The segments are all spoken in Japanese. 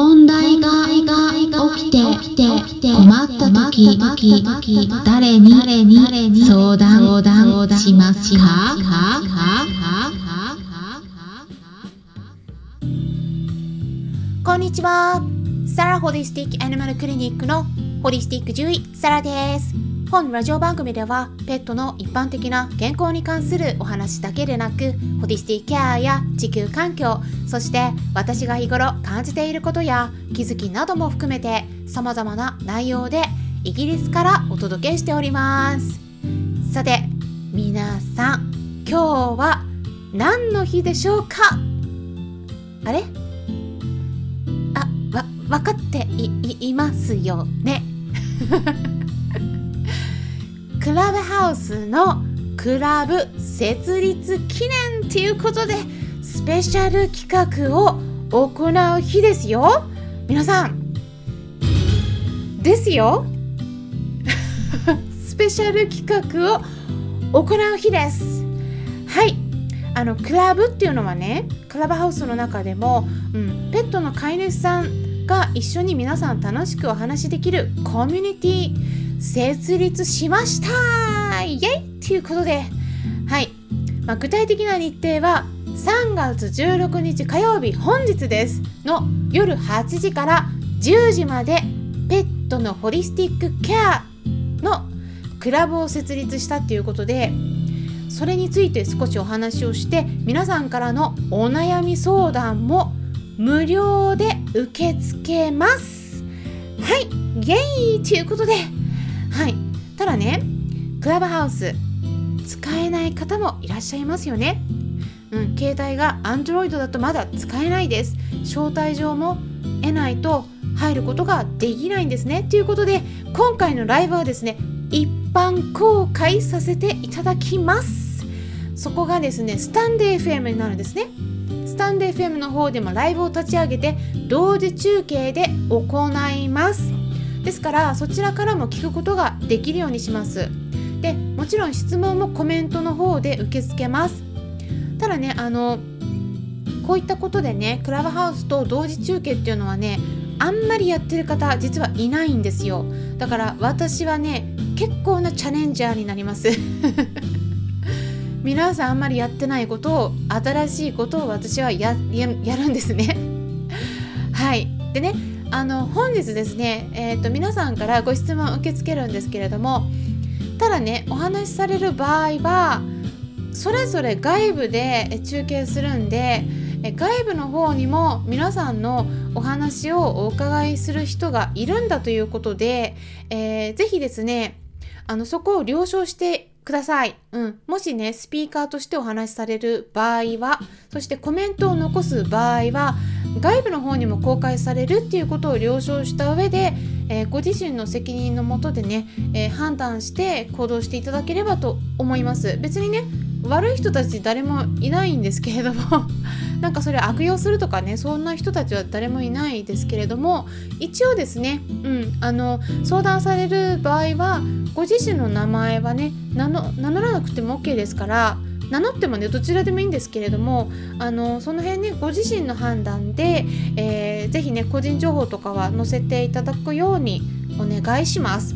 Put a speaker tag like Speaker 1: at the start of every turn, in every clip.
Speaker 1: 問題が起きて困った時誰に相談しますか？
Speaker 2: こんにちは。サラホリスティックアニマルクリニックのホリスティック獣医サラです。本ラジオ番組ではペットの一般的な健康に関するお話だけでなくホリスティケアや地球環境そして私が日頃感じていることや気づきなども含めて様々な内容でイギリスからお届けしております。さて皆さん今日は何の日でしょうか？あれ？あわ分かっていいますよね。クラブハウスのクラブ設立記念ということでスペシャル企画を行う日ですよ。皆さんですよ。スペシャル企画を行う日です。はい。あのクラブっていうのはねクラブハウスの中でも、うん、ペットの飼い主さんが一緒に皆さん楽しくお話しできるコミュニティ設立しましたイエイということで、はい、まあ、具体的な日程は3月16日火曜日本日です。の夜8時から10時までペットのホリスティックケアのクラブを設立したっていうことでそれについて少しお話をして皆さんからのお悩み相談も無料で受け付けます。はいイエイということではい。ただねクラブハウス使えない方もいらっしゃいますよね。うん携帯が Android だとまだ使えないです。招待状も得ないと入ることができないんですね。ということで今回のライブはですね一般公開させていただきます。そこがですねスタンデー FM になるんですね。スタンデー FM の方でもライブを立ち上げて同時中継で行います。ですからそちらからも聞くことができるようにします。でもちろん質問もコメントの方で受け付けます。ただねあのこういったことでねクラブハウスと同時中継っていうのはねあんまりやってる方実はいないんですよ。だから私はね結構なチャレンジャーになります。皆さんあんまりやってないことを新しいことを私はややるんですね。はい。でねあの本日ですね、えーと、皆さんからご質問を受け付けるんですけれどもただねお話しされる場合はそれぞれ外部で中継するんで外部の方にも皆さんのお話をお伺いする人がいるんだということで、えー、ぜひですねあのそこを了承してください、うん、もしねスピーカーとしてお話しされる場合はそしてコメントを残す場合は外部の方にも公開されるっていうことを了承した上で、えー、ご自身の責任のもとでね、えー、判断して行動していただければと思います。別にね悪い人たち誰もいないんですけれども なんかそれ悪用するとかねそんな人たちは誰もいないですけれども一応ですね、うん、あの相談される場合はご自身の名前はね名乗らなくても OK ですから名乗ってもねどちらでもいいんですけれどもあのその辺ねご自身の判断で、えー、ぜひね個人情報とかは載せていただくようにお願いします。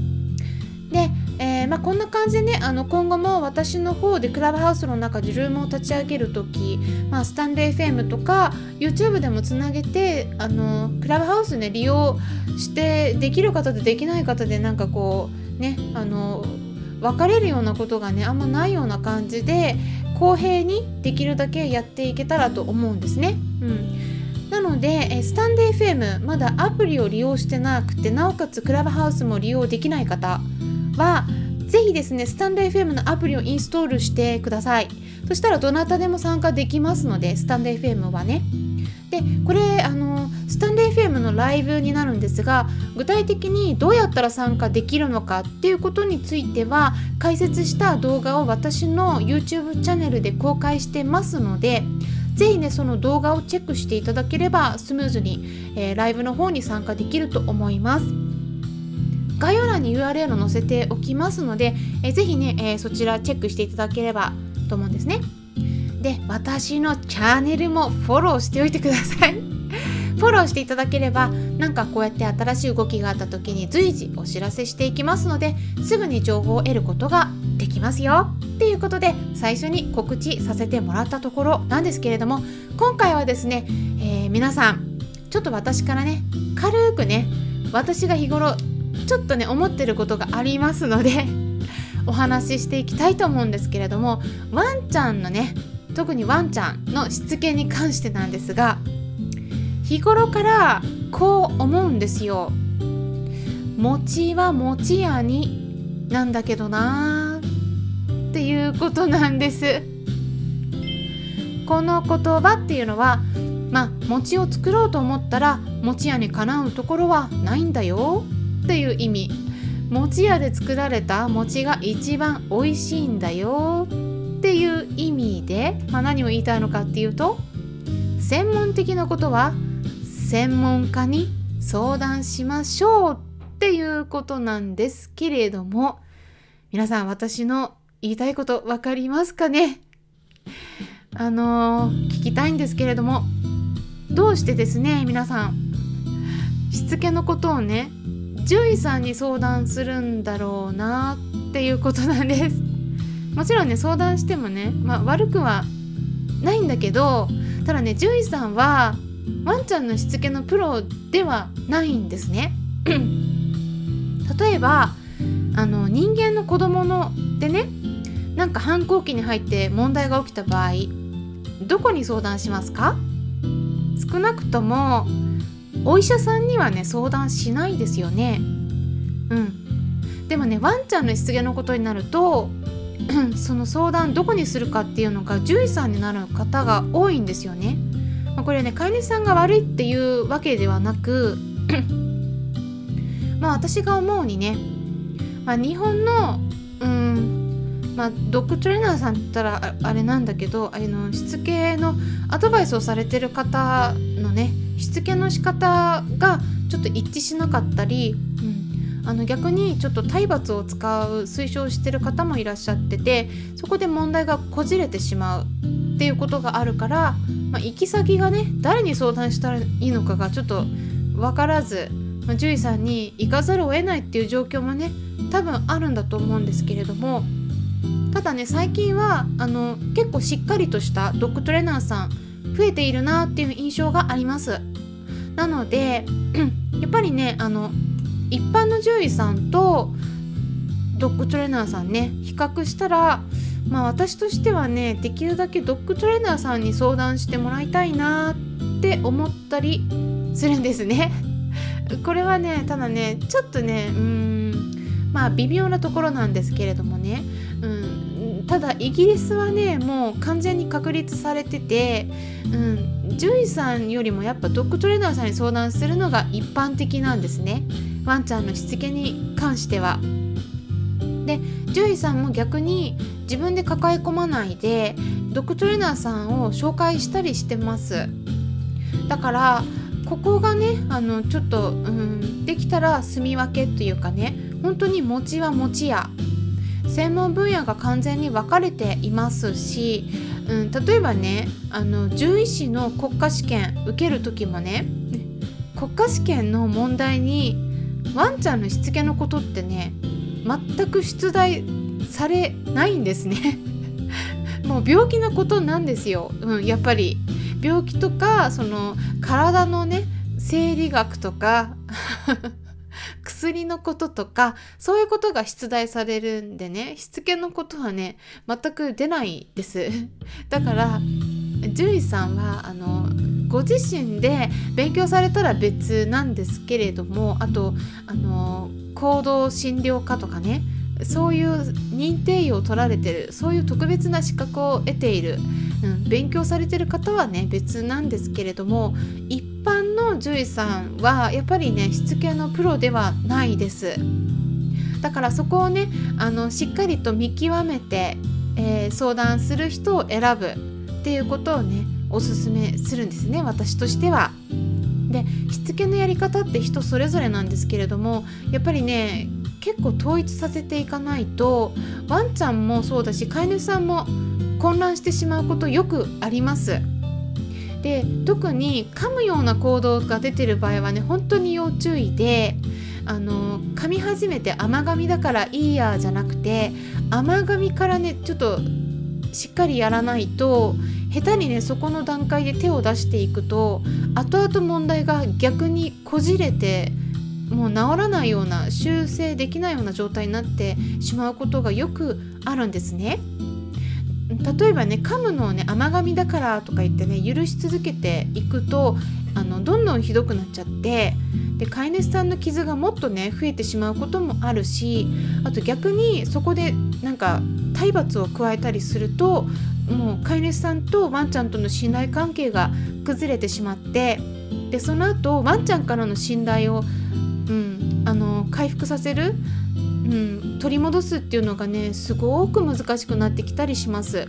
Speaker 2: でえー、まあ、こんな感じでねあの今後も私の方でクラブハウスの中でルームを立ち上げる時、まあ、スタンレー FM とか YouTube でもつなげてあのクラブハウスね利用してできる方でできない方でなんかこうねあの分かれるようなことがねあんまないような感じで公平にできるだけやっていけたらと思うんですね。うん。なので、スタンデー FM まだアプリを利用してなくてなおかつクラブハウスも利用できない方はぜひですねスタンド FM のアプリをインストールしてください。そしたらどなたでも参加できますのでスタンド FM はね。でこれあのスタンド FM のライブになるんですが具体的にどうやったら参加できるのかっていうことについては解説した動画を私の YouTube チャンネルで公開してますのでぜひねその動画をチェックしていただければスムーズに、えー、ライブの方に参加できると思います。概要欄に URL を載せておきますので、えー、ぜひね、えー、そちらチェックしていただければと思うんですね。で、私のチャンネルもフォローしておいてください。フォローしていただければなんかこうやって新しい動きがあった時に随時お知らせしていきますのですぐに情報を得ることができますよ。っていうことで最初に告知させてもらったところなんですけれども今回はですね、えー、皆さんちょっと私からね軽くね私が日頃ちょっとね思ってることがありますのでお話ししていきたいと思うんですけれどもワンちゃんのね特にワンちゃんのしつけに関してなんですが日頃からこう思うんですよ。餅は餅屋になんだけどなーっていうことなんです。この言葉っていうのはまあ餅を作ろうと思ったら餅屋にかなうところはないんだよっていう意味餅屋で作られた餅が一番美味しいんだよっていう意味で、まあ、何を言いたいのかっていうと専門的なことは専門家に相談しましょうっていうことなんですけれども皆さん私の言いたいこと分かりますかね？あのー、聞きたいんですけれどもどうしてですね皆さん。しつけのことをね獣医さんに相談するんだろうなっていうことなんです。もちろんね相談してもね、まあ、悪くはないんだけどただね獣医さんはワンちゃんのしつけのプロではないんですね。例えばあの人間の子供のでねなんか反抗期に入って問題が起きた場合どこに相談しますか？少なくともお医者さんにはね相談しないですよね。うん。でもねワンちゃんのしつけのことになると その相談どこにするかっていうのが獣医さんになる方が多いんですよね、これね飼い主さんが悪いっていうわけではなくまあ私が思うにね、まあ、日本のうんまあ、ドッグトレーナーさんったらあれなんだけどあのしつけのアドバイスをされてる方のねしつけの仕方がちょっと一致しなかったり、うん、あの逆にちょっと体罰を使う推奨してる方もいらっしゃっててそこで問題がこじれてしまうっていうことがあるから、まあ、行き先がね誰に相談したらいいのかがちょっと分からず、まあ、獣医さんに行かざるを得ないっていう状況もね多分あるんだと思うんですけれどもただね最近はあの結構しっかりとしたドッグトレーナーさん増えているなっていう印象があります。なので やっぱりねあの一般の獣医さんとドッグトレーナーさんね比較したらまあ私としてはねできるだけドッグトレーナーさんに相談してもらいたいなって思ったり するんですね。これはねただねちょっとねうんまあ微妙なところなんですけれどもね、うん、ただイギリスはねもう完全に確立されてて、うん、獣医さんよりもやっぱドッグトレーナーさんに相談するのが一般的なんですね。ワンちゃんのしつけに関しては。で獣医さんも逆に自分で抱え込まないでドッグトレーナーさんを紹介したりしてます。だからここがねあのちょっと、うん、できたら住み分けというかね本当に餅は餅や。専門分野が完全に分かれていますし、うん、例えばねあの獣医師の国家試験受ける時もね国家試験の問題にワンちゃんのしつけのことってね全く出題されないんですね。もう病気のことなんですよ、うん、やっぱり。病気とかその体のね生理学とか 薬のこととかそういうことが出題されるんでねしつけのことはね全く出ないです。だから獣医さんはあのご自身で勉強されたら別なんですけれどもあとあの行動診療科とかねそういう認定医を取られてるそういう特別な資格を得ている、うん、勉強されてる方はね別なんですけれども一般の獣医さんはやっぱりねしつけのプロではないですだからそこをねあのしっかりと見極めて、えー、相談する人を選ぶっていうことをねおすすめするんですね私としては。でしつけのやり方って人それぞれなんですけれどもやっぱりね結構統一させていかないとワンちゃんもそうだし飼い主さんも混乱してしまうことよくあります。で特に噛むような行動が出てる場合はね本当に要注意であの噛み始めて甘噛みだからいいやじゃなくて甘噛みからねちょっとしっかりやらないと下手にねそこの段階で手を出していくと後々問題が逆にこじれてもう治らないような修正できないような状態になってしまうことがよくあるんですね。例えばね噛むのをね甘噛みだからとか言ってね許し続けていくとあのどんどんひどくなっちゃってで飼い主さんの傷がもっとね増えてしまうこともあるしあと逆にそこでなんか体罰を加えたりするともう飼い主さんとワンちゃんとの信頼関係が崩れてしまってでその後ワンちゃんからの信頼を、うん、あの回復させる、うん、取り戻すっていうのがねすごく難しくなってきたりします。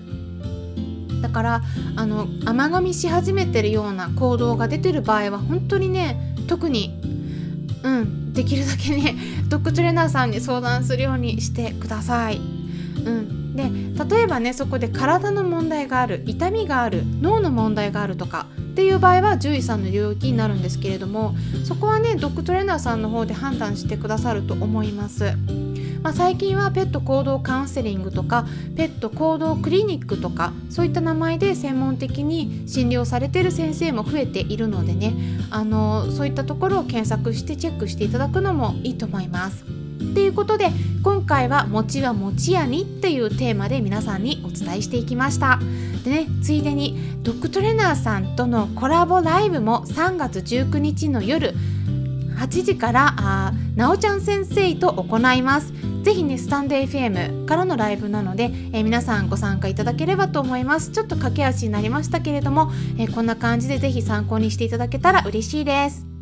Speaker 2: だからあの甘噛みし始めてるような行動が出てる場合は本当にね特にうんできるだけね ドッグトレーナーさんに相談するようにしてください。うん、で例えばねそこで体の問題がある痛みがある脳の問獣医があるとかっていう場合は獣医さんの領域になるんですけれどもそこはねドッグトレーナーさんの方で判断してくださると思います。まあ、最近はペット行動カウンセリングとかペット行動クリニックとかそういった名前で専門的に診療されている先生も増えているのでねあのそういったところを検索してチェックしていただくのもいいと思います。ということで今回は「餅は餅屋に」っていうテーマで皆さんにお伝えしていきました。でねついでにドッグトレーナーさんとのコラボライブも3月19日の夜8時からあなおちゃん先生と行います。ぜひねスタンド FM からのライブなので、えー、皆さんご参加いただければと思います。ちょっと駆け足になりましたけれども、えー、こんな感じでぜひ参考にしていただけたら嬉しいです。